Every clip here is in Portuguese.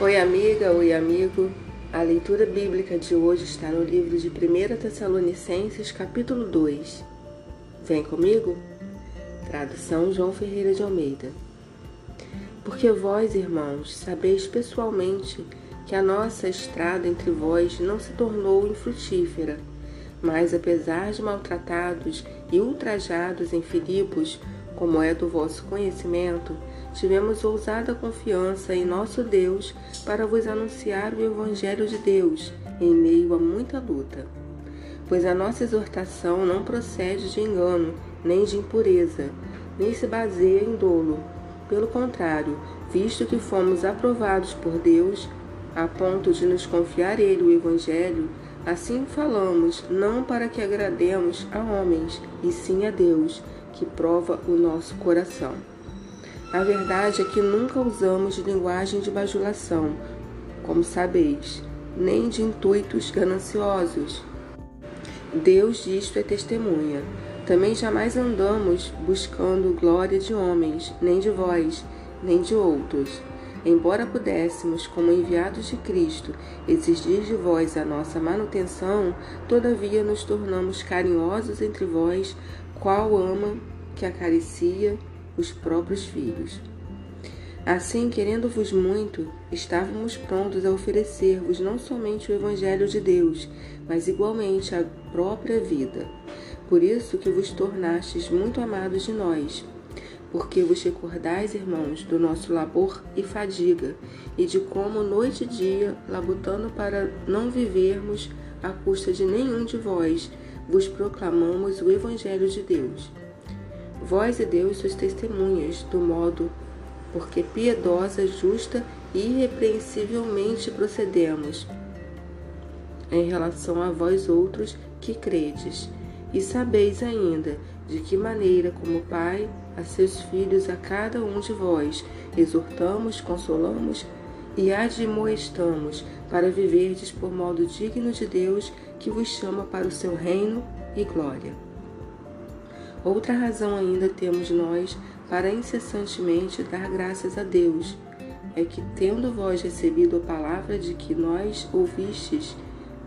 Oi, amiga, oi, amigo. A leitura bíblica de hoje está no livro de 1 Tessalonicenses, capítulo 2. Vem comigo? Tradução João Ferreira de Almeida. Porque vós, irmãos, sabeis pessoalmente que a nossa estrada entre vós não se tornou infrutífera, mas apesar de maltratados e ultrajados em Filipos, como é do vosso conhecimento, tivemos ousada confiança em nosso Deus para vos anunciar o Evangelho de Deus em meio a muita luta. Pois a nossa exortação não procede de engano, nem de impureza, nem se baseia em dolo. Pelo contrário, visto que fomos aprovados por Deus, a ponto de nos confiar Ele o Evangelho, assim falamos, não para que agrademos a homens, e sim a Deus, que prova o nosso coração. A verdade é que nunca usamos de linguagem de bajulação, como sabeis, nem de intuitos gananciosos. Deus disto é testemunha. Também jamais andamos buscando glória de homens, nem de vós, nem de outros. Embora pudéssemos, como enviados de Cristo, exigir de vós a nossa manutenção, todavia nos tornamos carinhosos entre vós, qual ama que acaricia os próprios filhos. Assim, querendo-vos muito, estávamos prontos a oferecer-vos não somente o Evangelho de Deus, mas igualmente a própria vida. Por isso que vos tornastes muito amados de nós, porque vos recordais, irmãos, do nosso labor e fadiga, e de como noite e dia, labutando para não vivermos à custa de nenhum de vós, vos proclamamos o Evangelho de Deus Vós e Deus sois testemunhas do modo porque piedosa, justa e irrepreensivelmente procedemos em relação a vós outros que credes. E sabeis ainda de que maneira, como Pai, a seus filhos, a cada um de vós, exortamos, consolamos e admoestamos para viverdes por modo digno de Deus que vos chama para o seu reino e glória. Outra razão ainda temos nós para incessantemente dar graças a Deus, é que, tendo vós recebido a palavra de que nós ouvistes,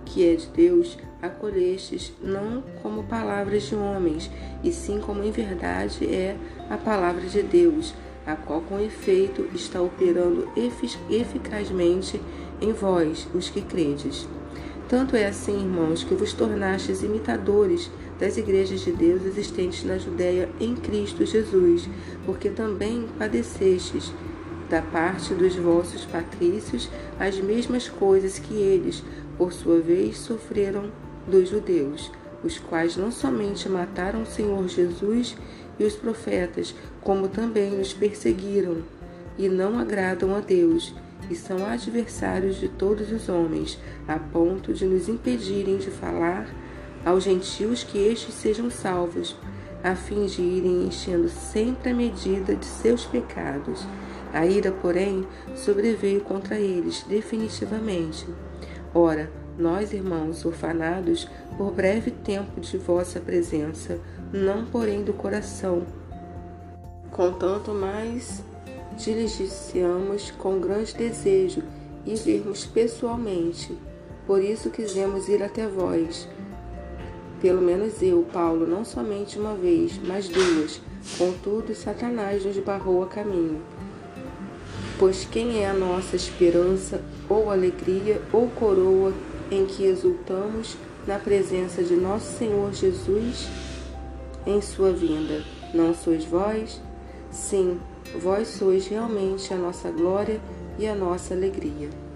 que é de Deus, acolhestes não como palavras de homens, e sim como em verdade é a palavra de Deus, a qual com efeito está operando eficazmente em vós, os que credes. Tanto é assim, irmãos, que vos tornastes imitadores das igrejas de Deus existentes na Judéia em Cristo Jesus, porque também padecestes da parte dos vossos patrícios as mesmas coisas que eles, por sua vez, sofreram dos judeus, os quais não somente mataram o Senhor Jesus e os profetas, como também os perseguiram, e não agradam a Deus, e são adversários de todos os homens, a ponto de nos impedirem de falar aos gentios que estes sejam salvos, a fim de irem enchendo sempre a medida de seus pecados. A ira, porém, sobreveio contra eles definitivamente. Ora, nós, irmãos, orfanados, por breve tempo de vossa presença, não porém do coração, contanto mais diligenciamos com grande desejo e vermos pessoalmente. Por isso quisemos ir até vós, pelo menos eu, Paulo, não somente uma vez, mas duas. Contudo, Satanás nos barrou a caminho. Pois quem é a nossa esperança, ou alegria, ou coroa em que exultamos na presença de nosso Senhor Jesus em sua vinda? Não sois vós? Sim, vós sois realmente a nossa glória e a nossa alegria.